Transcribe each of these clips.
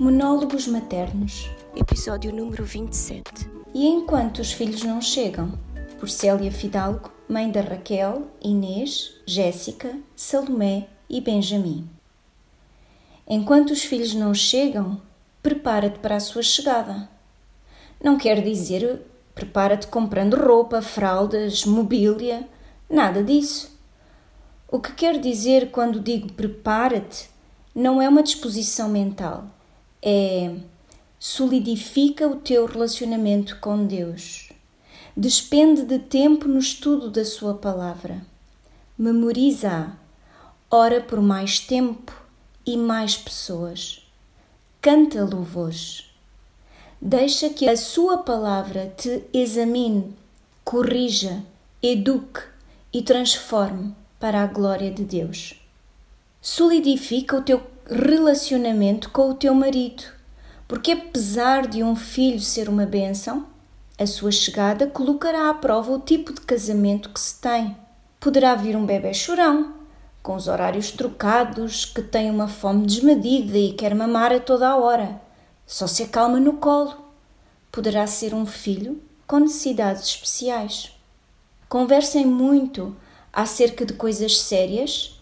Monólogos Maternos, episódio número 27. E enquanto os filhos não chegam, por Célia Fidalgo, mãe da Raquel, Inês, Jéssica, Salomé e Benjamim. Enquanto os filhos não chegam, prepara-te para a sua chegada. Não quer dizer prepara-te comprando roupa, fraldas, mobília, nada disso. O que quer dizer quando digo prepara-te não é uma disposição mental é solidifica o teu relacionamento com Deus. Despende de tempo no estudo da Sua palavra. Memoriza-a. Ora por mais tempo e mais pessoas. Canta louvores. Deixa que a Sua palavra te examine, corrija, eduque e transforme para a glória de Deus. Solidifica o teu relacionamento com o teu marido, porque apesar de um filho ser uma bênção, a sua chegada colocará à prova o tipo de casamento que se tem. Poderá vir um bebê chorão, com os horários trocados, que tem uma fome desmedida e quer mamar a toda a hora, só se acalma no colo. Poderá ser um filho com necessidades especiais. Conversem muito acerca de coisas sérias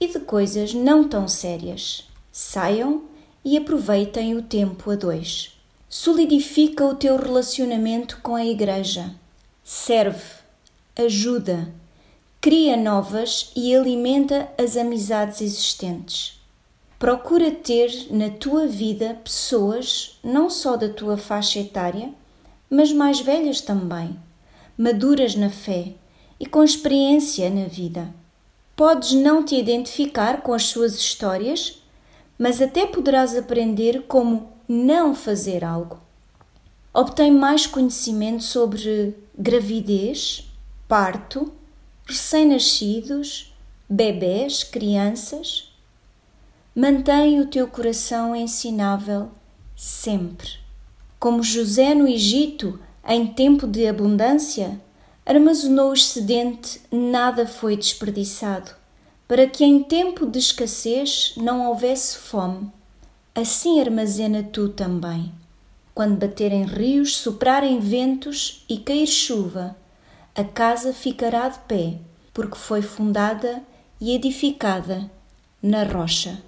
e de coisas não tão sérias. Saiam e aproveitem o tempo a dois. Solidifica o teu relacionamento com a Igreja. Serve, ajuda, cria novas e alimenta as amizades existentes. Procura ter na tua vida pessoas não só da tua faixa etária, mas mais velhas também, maduras na fé e com experiência na vida. Podes não te identificar com as suas histórias, mas até poderás aprender como não fazer algo. Obtém mais conhecimento sobre gravidez, parto, recém-nascidos, bebés, crianças. Mantém o teu coração ensinável sempre. Como José no Egito, em tempo de abundância, armazenou excedente, nada foi desperdiçado para que em tempo de escassez não houvesse fome. Assim armazena tu também. Quando baterem rios, soprarem ventos e cair chuva, a casa ficará de pé, porque foi fundada e edificada na rocha.